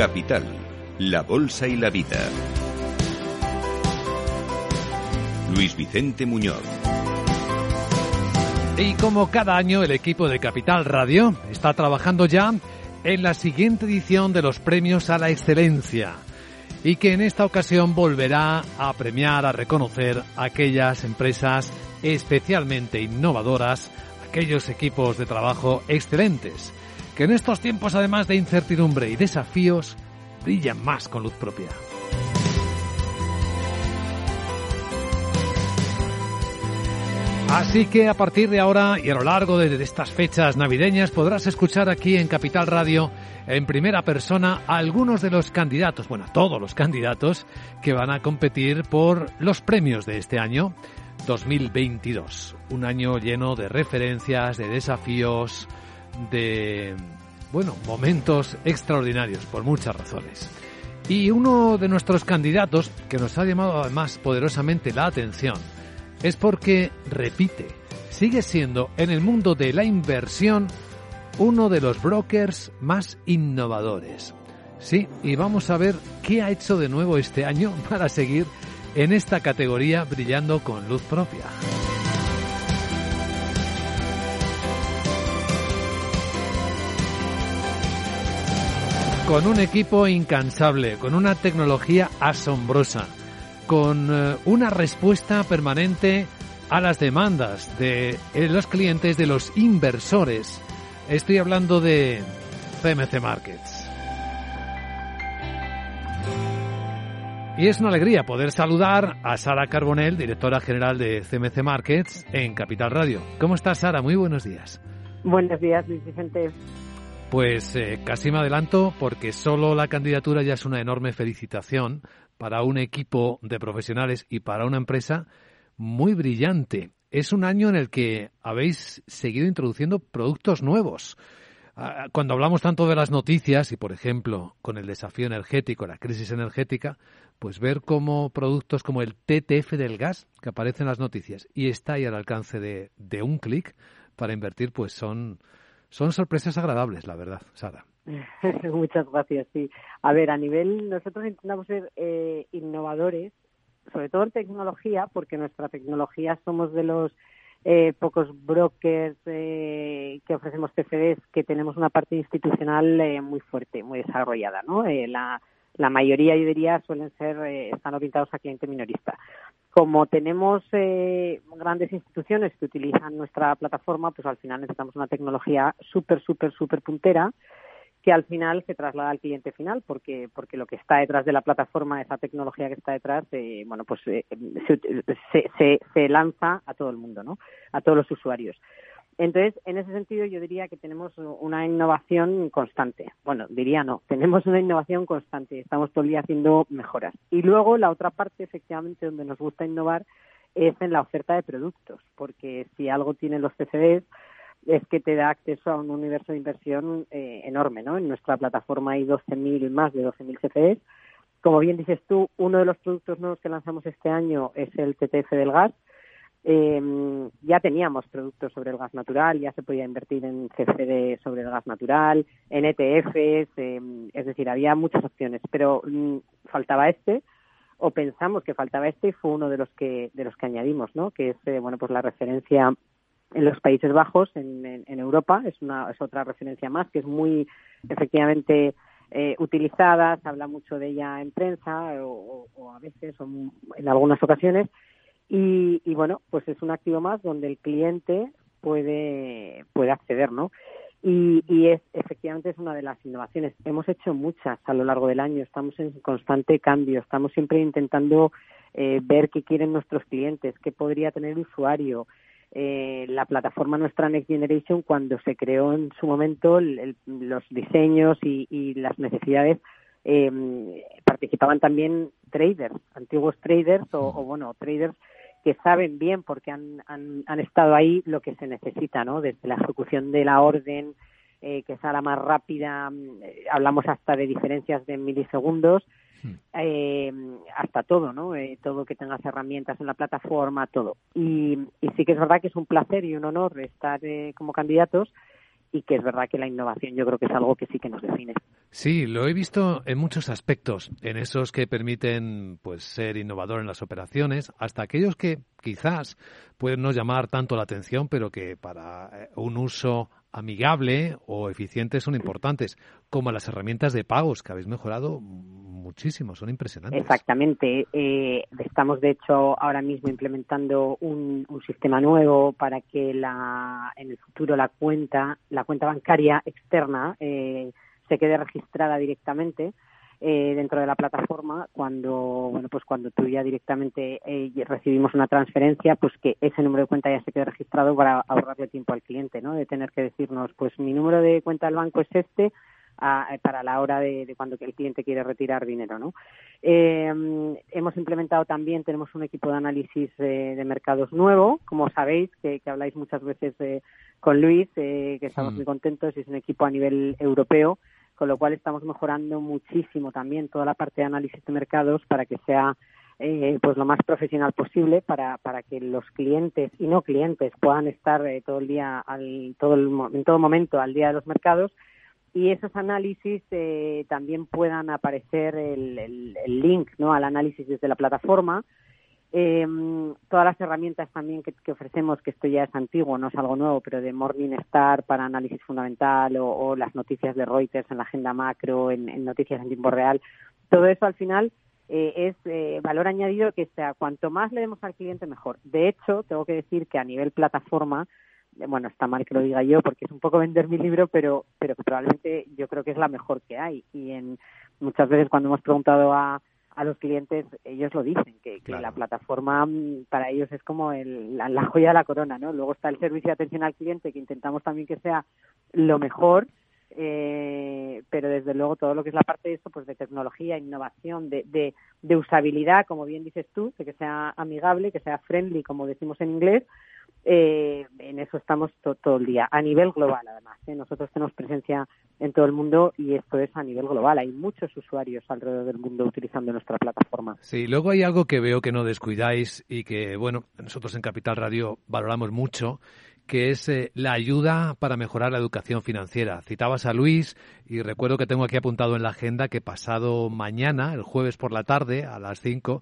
Capital, la Bolsa y la Vida. Luis Vicente Muñoz. Y como cada año, el equipo de Capital Radio está trabajando ya en la siguiente edición de los premios a la excelencia y que en esta ocasión volverá a premiar, a reconocer aquellas empresas especialmente innovadoras, aquellos equipos de trabajo excelentes, que en estos tiempos además de incertidumbre y desafíos, brillan más con luz propia. Así que a partir de ahora y a lo largo de estas fechas navideñas podrás escuchar aquí en Capital Radio en primera persona a algunos de los candidatos, bueno, todos los candidatos que van a competir por los premios de este año 2022. Un año lleno de referencias, de desafíos, de, bueno, momentos extraordinarios por muchas razones. Y uno de nuestros candidatos que nos ha llamado además poderosamente la atención es porque repite, sigue siendo en el mundo de la inversión uno de los brokers más innovadores. Sí, y vamos a ver qué ha hecho de nuevo este año para seguir en esta categoría brillando con luz propia. Con un equipo incansable, con una tecnología asombrosa, con eh, una respuesta permanente a las demandas de eh, los clientes, de los inversores. Estoy hablando de CMC Markets. Y es una alegría poder saludar a Sara Carbonell, directora general de CMC Markets en Capital Radio. ¿Cómo estás, Sara? Muy buenos días. Buenos días, Luis Vicente. Pues eh, casi me adelanto porque solo la candidatura ya es una enorme felicitación para un equipo de profesionales y para una empresa muy brillante. Es un año en el que habéis seguido introduciendo productos nuevos. Ah, cuando hablamos tanto de las noticias y, por ejemplo, con el desafío energético, la crisis energética, pues ver cómo productos como el TTF del gas, que aparece en las noticias y está ahí al alcance de, de un clic para invertir, pues son, son sorpresas agradables, la verdad, Sara. Muchas gracias, sí. A ver, a nivel, nosotros intentamos ser eh, innovadores, sobre todo en tecnología, porque nuestra tecnología somos de los eh, pocos brokers eh, que ofrecemos CFDs que tenemos una parte institucional eh, muy fuerte, muy desarrollada, ¿no? Eh, la, la mayoría, yo diría, suelen ser, eh, están orientados a cliente minorista. Como tenemos eh, grandes instituciones que utilizan nuestra plataforma, pues al final necesitamos una tecnología súper, súper, súper puntera que al final se traslada al cliente final porque porque lo que está detrás de la plataforma esa tecnología que está detrás eh, bueno pues eh, se, se, se lanza a todo el mundo no a todos los usuarios entonces, en ese sentido, yo diría que tenemos una innovación constante. Bueno, diría no, tenemos una innovación constante. Estamos todo el día haciendo mejoras. Y luego, la otra parte, efectivamente, donde nos gusta innovar es en la oferta de productos, porque si algo tienen los CCDs es que te da acceso a un universo de inversión eh, enorme, ¿no? En nuestra plataforma hay 12.000, más de 12.000 CFDs. Como bien dices tú, uno de los productos nuevos que lanzamos este año es el TTF del gas, eh, ya teníamos productos sobre el gas natural, ya se podía invertir en CFD sobre el gas natural, en ETFs, eh, es decir, había muchas opciones, pero mm, faltaba este o pensamos que faltaba este y fue uno de los que de los que añadimos, ¿no? Que es eh, bueno pues la referencia en los Países Bajos, en, en, en, Europa, es una es otra referencia más que es muy efectivamente eh, utilizada, se habla mucho de ella en prensa o, o a veces o en algunas ocasiones y, y, bueno, pues es un activo más donde el cliente puede, puede acceder, ¿no? Y, y es efectivamente es una de las innovaciones. Hemos hecho muchas a lo largo del año, estamos en constante cambio, estamos siempre intentando eh, ver qué quieren nuestros clientes, qué podría tener el usuario. Eh, la plataforma nuestra Next Generation, cuando se creó en su momento, el, los diseños y, y las necesidades eh, participaban también traders, antiguos traders o bueno, traders que saben bien porque han, han, han estado ahí lo que se necesita, ¿no? Desde la ejecución de la orden, eh, que sea la más rápida, eh, hablamos hasta de diferencias de milisegundos, hmm. eh, hasta todo, ¿no? Eh, todo que tengas herramientas en la plataforma, todo. Y, y sí que es verdad que es un placer y un honor estar eh, como candidatos y que es verdad que la innovación yo creo que es algo que sí que nos define. Sí, lo he visto en muchos aspectos, en esos que permiten pues ser innovador en las operaciones, hasta aquellos que quizás pueden no llamar tanto la atención, pero que para eh, un uso amigable o eficiente son importantes, como las herramientas de pagos que habéis mejorado muchísimo, son impresionantes. Exactamente. Eh, estamos, de hecho, ahora mismo implementando un, sistema nuevo para que la, en el futuro la cuenta, la cuenta bancaria externa eh, se quede registrada directamente eh, dentro de la plataforma cuando bueno pues cuando tú ya directamente eh, recibimos una transferencia pues que ese número de cuenta ya se quede registrado para ahorrarle tiempo al cliente no de tener que decirnos pues mi número de cuenta del banco es este para la hora de, cuando el cliente quiere retirar dinero no eh, hemos implementado también tenemos un equipo de análisis de mercados nuevo como sabéis que, habláis muchas veces con Luis que estamos mm. muy contentos y es un equipo a nivel europeo con lo cual estamos mejorando muchísimo también toda la parte de análisis de mercados para que sea eh, pues lo más profesional posible para, para que los clientes y no clientes puedan estar eh, todo el día al, todo en todo momento al día de los mercados y esos análisis eh, también puedan aparecer el, el, link ¿no? al análisis desde la plataforma eh, todas las herramientas también que, ofrecemos, que esto ya es antiguo, no es algo nuevo, pero de Morningstar para análisis fundamental o, las noticias de Reuters en la agenda macro, en, noticias en tiempo real, todo eso al final eh, es eh, valor añadido que sea cuanto más le demos al cliente mejor. De hecho, tengo que decir que a nivel plataforma, bueno, está mal que lo diga yo porque es un poco vender mi libro, pero, pero probablemente yo creo que es la mejor que hay. Y en muchas veces cuando hemos preguntado a a los clientes, ellos lo dicen, que, la plataforma mm, para ellos es como el, la, joya de la corona, ¿no? Luego está el servicio de atención al cliente, que intentamos también que sea lo mejor, eh, pero desde luego todo lo que es la parte de esto, pues de tecnología, innovación, de, de, de usabilidad, como bien dices tú, de que sea amigable, que sea friendly, como decimos en inglés, eh, en eso estamos todo el día, a nivel global además. ¿eh? Nosotros tenemos presencia en todo el mundo y esto es a nivel global. Hay muchos usuarios alrededor del mundo utilizando nuestra plataforma. Sí, luego hay algo que veo que no descuidáis y que, bueno, nosotros en Capital Radio valoramos mucho que es eh, la ayuda para mejorar la educación financiera. Citabas a Luis y recuerdo que tengo aquí apuntado en la agenda que pasado mañana, el jueves por la tarde, a las 5,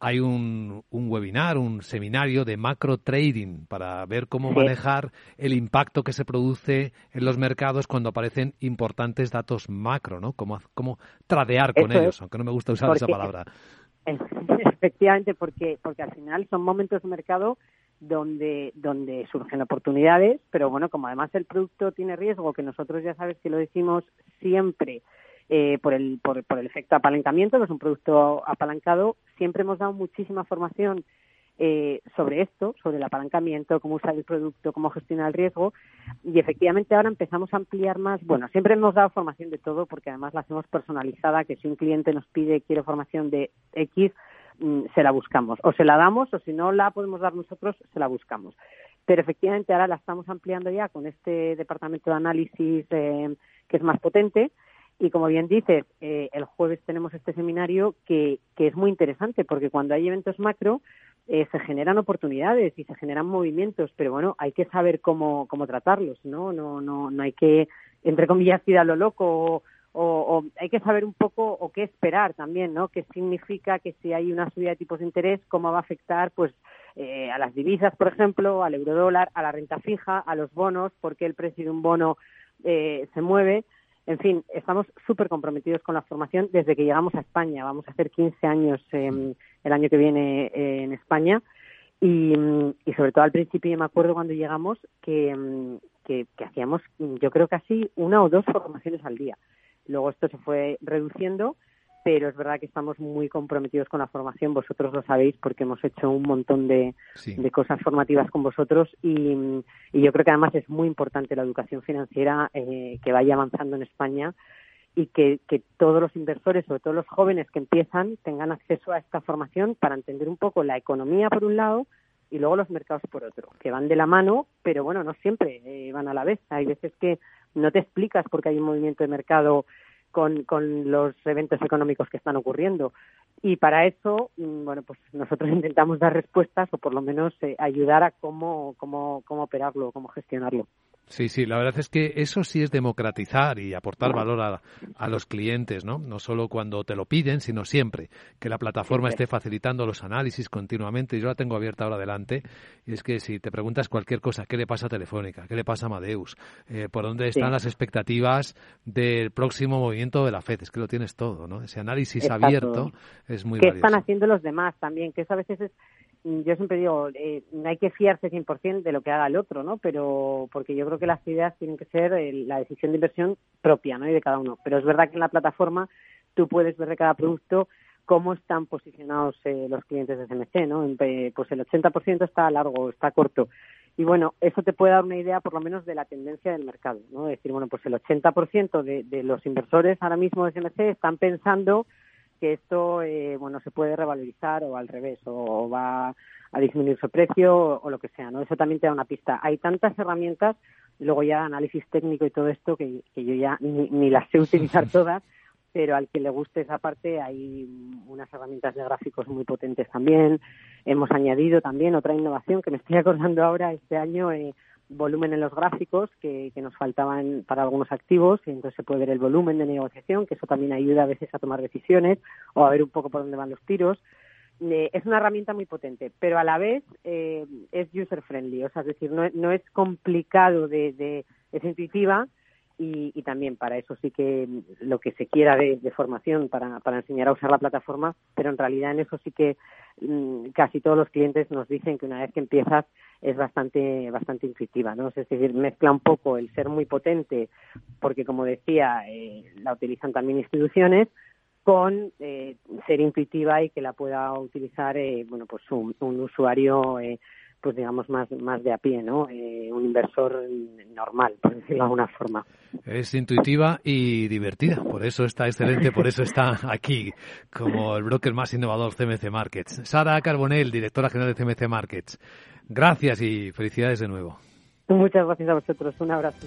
hay un, un, webinar, un seminario de macro trading para ver cómo manejar el impacto que se produce en los mercados cuando aparecen importantes datos macro, ¿no? Cómo, cómo tradear con ellos, aunque no me gusta usar esa palabra. Efectivamente, porque, porque al final son momentos de mercado donde, donde surgen oportunidades, pero bueno, como además el producto tiene riesgo, que nosotros ya sabes que lo decimos siempre, eh, por, el, por, el efecto apalancamiento, que es un producto apalancado. Siempre hemos dado muchísima formación eh, sobre esto, sobre el apalancamiento, cómo usar el producto, cómo gestionar el riesgo. Y efectivamente ahora empezamos a ampliar más. Bueno, siempre hemos dado formación de todo porque además la hacemos personalizada, que si un cliente nos pide quiere formación de X, mm, se la buscamos. O se la damos o si no la podemos dar nosotros, se la buscamos. Pero efectivamente ahora la estamos ampliando ya con este departamento de análisis eh, que es más potente y como bien dices, eh, el jueves tenemos este seminario que, que, es muy interesante porque cuando hay eventos macro eh, se generan oportunidades y se generan movimientos, pero bueno, hay que saber cómo, cómo tratarlos, ¿no? No, no, no hay que, entre comillas, ir a lo loco o, o, hay que saber un poco o qué esperar también, ¿no? ¿Qué significa que si hay una subida de tipos de interés, cómo va a afectar, pues, eh, a las divisas, por ejemplo, al eurodólar, a la renta fija, a los bonos, porque el precio de un bono eh, se mueve en fin, estamos súper comprometidos con la formación desde que llegamos a España. Vamos a hacer 15 años em, el año que viene eh, en España. Y, sobre todo al principio, yo me acuerdo cuando llegamos que, em, que, que hacíamos, yo creo, casi una o dos formaciones al día. Luego esto se fue reduciendo pero es verdad que estamos muy comprometidos con la formación. Vosotros lo sabéis porque hemos hecho un montón de, cosas formativas con vosotros y, yo creo que además es muy importante la educación financiera eh, que vaya avanzando en España y que, todos los inversores, sobre todo los jóvenes que empiezan, tengan acceso a esta formación para entender un poco la economía por un lado y luego los mercados por otro, que van de la mano, pero bueno, no siempre eh, van a la vez. Hay veces que no te explicas porque hay un movimiento de mercado con, con los eventos económicos que están ocurriendo. Y para eso, mm, bueno, pues nosotros intentamos dar respuestas o por lo menos eh, ayudar a cómo, cómo, cómo operarlo, cómo gestionarlo. Sí, sí, la verdad es que eso sí es democratizar y aportar valor a, a, los clientes, ¿no? No solo cuando te lo piden, sino siempre. Que la plataforma esté facilitando los análisis continuamente. Yo la tengo abierta ahora adelante. Y es que si te preguntas cualquier cosa, ¿qué le pasa a Telefónica? ¿Qué le pasa a Amadeus? Eh, ¿Por dónde están las expectativas del próximo movimiento de la FED? Es que lo tienes todo, ¿no? Ese análisis abierto es muy ¿Qué están haciendo los demás también? Que eso a veces es yo siempre digo, eh, hay que fiarse 100% de lo que haga el otro, ¿no? Pero porque yo creo que las ideas tienen que ser eh, la decisión de inversión propia, ¿no? Y de cada uno. Pero es verdad que en la plataforma tú puedes ver de cada producto cómo están posicionados eh, los clientes de CMC, ¿no? pues el 80% está largo, está corto. Y bueno, eso te puede dar una idea por lo menos de la tendencia del mercado, ¿no? Es decir, bueno, pues el 80% de, de los inversores ahora mismo de CMC están pensando que esto eh, bueno se puede revalorizar o al revés o, va a disminuir su precio o, lo que sea no eso también te da una pista. Hay tantas herramientas luego ya análisis técnico y todo esto que, que yo ya ni, las sé utilizar todas pero al que le guste esa parte hay unas herramientas de gráficos muy potentes también. Hemos añadido también otra innovación que me estoy acordando ahora este año eh, volumen en los gráficos que, que, nos faltaban para algunos activos y entonces se puede ver el volumen de negociación, que eso también ayuda a veces a tomar decisiones o a ver un poco por dónde van los tiros. Eh, es una herramienta muy potente, pero a la vez eh, es user friendly, o sea, es decir, no, no es complicado de, de es intuitiva y, y, también para eso sí que lo que se quiera de, formación para, para enseñar a usar la plataforma, pero en realidad en eso sí que mm, casi todos los clientes nos dicen que una vez que empiezas es bastante bastante intuitiva, ¿no? Es decir, mezcla un poco el ser muy potente, porque como decía, eh, la utilizan también instituciones, con eh, ser intuitiva y que la pueda utilizar, eh, bueno, pues un, un usuario eh, pues digamos más más de a pie, ¿no? Eh, un inversor normal, por decirlo de alguna forma. Es intuitiva y divertida, por eso está excelente, por eso está aquí como el broker más innovador CMC Markets. Sara Carbonell, directora general de CMC Markets. Gracias y felicidades de nuevo. Muchas gracias a vosotros. Un abrazo.